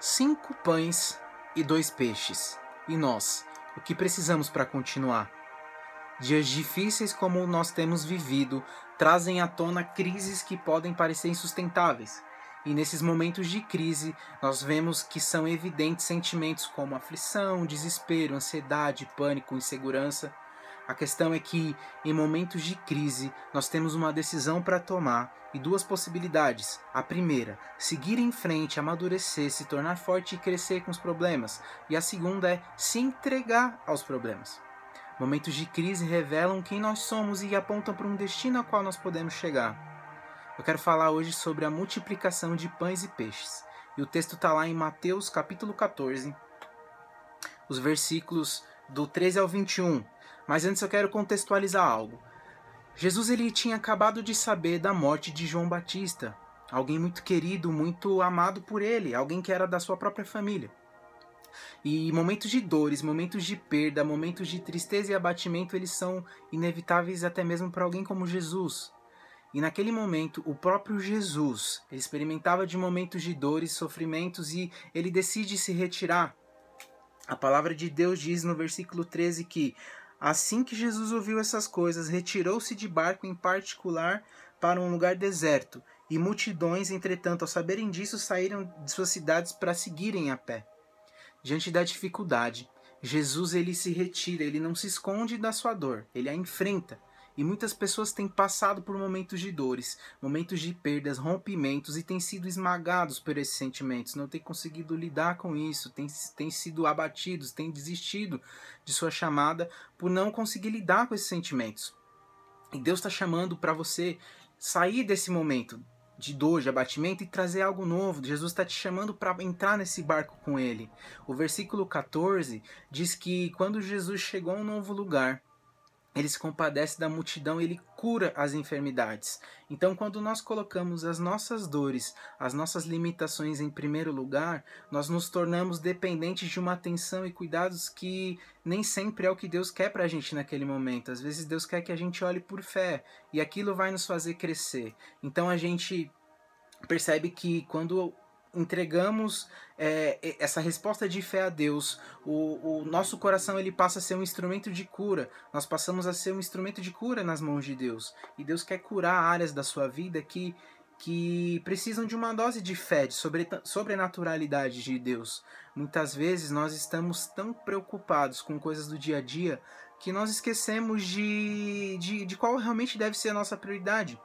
cinco pães e dois peixes. E nós, o que precisamos para continuar? Dias difíceis como nós temos vivido trazem à tona crises que podem parecer insustentáveis. E nesses momentos de crise, nós vemos que são evidentes sentimentos como aflição, desespero, ansiedade, pânico, insegurança. A questão é que, em momentos de crise, nós temos uma decisão para tomar e duas possibilidades. A primeira, seguir em frente, amadurecer, se tornar forte e crescer com os problemas. E a segunda é se entregar aos problemas. Momentos de crise revelam quem nós somos e apontam para um destino ao qual nós podemos chegar. Eu quero falar hoje sobre a multiplicação de pães e peixes. E o texto está lá em Mateus capítulo 14, os versículos do 13 ao 21. Mas antes eu quero contextualizar algo. Jesus ele tinha acabado de saber da morte de João Batista, alguém muito querido, muito amado por ele, alguém que era da sua própria família. E momentos de dores, momentos de perda, momentos de tristeza e abatimento, eles são inevitáveis até mesmo para alguém como Jesus. E naquele momento, o próprio Jesus ele experimentava de momentos de dores, sofrimentos e ele decide se retirar. A palavra de Deus diz no versículo 13 que Assim que Jesus ouviu essas coisas, retirou-se de barco em particular para um lugar deserto, e multidões, entretanto, ao saberem disso, saíram de suas cidades para seguirem a pé. Diante da dificuldade, Jesus ele se retira, ele não se esconde da sua dor, ele a enfrenta. E muitas pessoas têm passado por momentos de dores, momentos de perdas, rompimentos e têm sido esmagados por esses sentimentos, não têm conseguido lidar com isso, têm, têm sido abatidos, têm desistido de sua chamada por não conseguir lidar com esses sentimentos. E Deus está chamando para você sair desse momento de dor, de abatimento e trazer algo novo. Jesus está te chamando para entrar nesse barco com Ele. O versículo 14 diz que quando Jesus chegou a um novo lugar, ele se compadece da multidão, ele cura as enfermidades. Então, quando nós colocamos as nossas dores, as nossas limitações em primeiro lugar, nós nos tornamos dependentes de uma atenção e cuidados que nem sempre é o que Deus quer para a gente naquele momento. Às vezes, Deus quer que a gente olhe por fé e aquilo vai nos fazer crescer. Então, a gente percebe que quando entregamos é, essa resposta de fé a Deus, o, o, nosso coração ele passa a ser um instrumento de cura. Nós passamos a ser um instrumento de cura nas mãos de Deus. E Deus quer curar áreas da sua vida que, que precisam de uma dose de fé, de sobre, sobrenaturalidade de Deus. Muitas vezes nós estamos tão preocupados com coisas do dia a dia que nós esquecemos de, de, de qual realmente deve ser a nossa prioridade.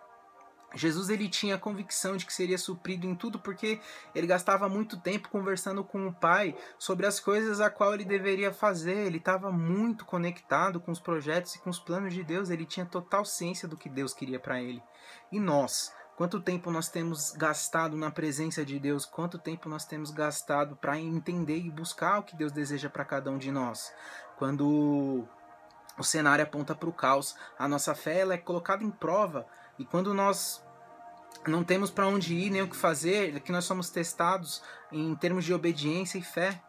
Jesus ele tinha a convicção de que seria suprido em tudo porque ele gastava muito tempo conversando com o Pai sobre as coisas a qual ele deveria fazer. Ele estava muito conectado com os projetos e com os planos de Deus. Ele tinha total ciência do que Deus queria para ele. E nós, quanto tempo nós temos gastado na presença de Deus? Quanto tempo nós temos gastado para entender e buscar o que Deus deseja para cada um de nós? Quando o cenário aponta para o caos, a nossa fé ela é colocada em prova. E quando nós não temos para onde ir nem o que fazer, que nós somos testados em termos de obediência e fé.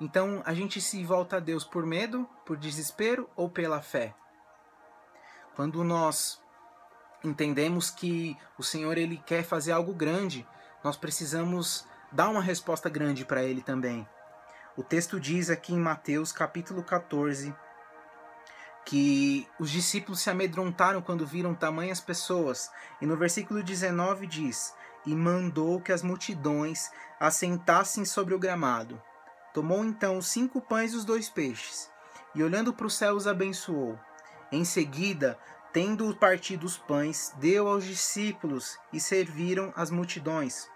Então a gente se volta a Deus por medo, por desespero ou pela fé. Quando nós entendemos que o Senhor ele quer fazer algo grande, nós precisamos dar uma resposta grande para ele também. O texto diz aqui em Mateus capítulo 14, que os discípulos se amedrontaram quando viram tamanhas pessoas. E no versículo 19 diz: E mandou que as multidões assentassem sobre o gramado. Tomou então os cinco pães e os dois peixes, e olhando para o céu os abençoou. Em seguida, tendo partido os pães, deu aos discípulos e serviram as multidões.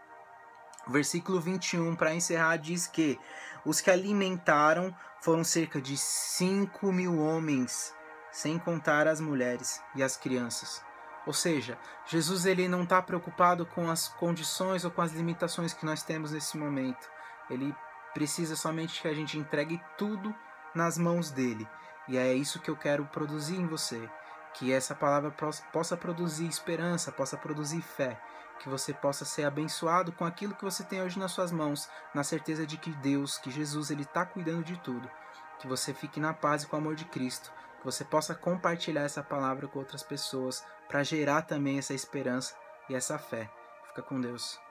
Versículo 21, para encerrar, diz que os que alimentaram foram cerca de 5 mil homens, sem contar as mulheres e as crianças. Ou seja, Jesus ele não está preocupado com as condições ou com as limitações que nós temos nesse momento. Ele precisa somente que a gente entregue tudo nas mãos dele. E é isso que eu quero produzir em você. Que essa palavra possa produzir esperança, possa produzir fé que você possa ser abençoado com aquilo que você tem hoje nas suas mãos, na certeza de que Deus, que Jesus, ele está cuidando de tudo. Que você fique na paz e com o amor de Cristo, você possa compartilhar essa palavra com outras pessoas para gerar também essa esperança e essa fé. Fica com Deus.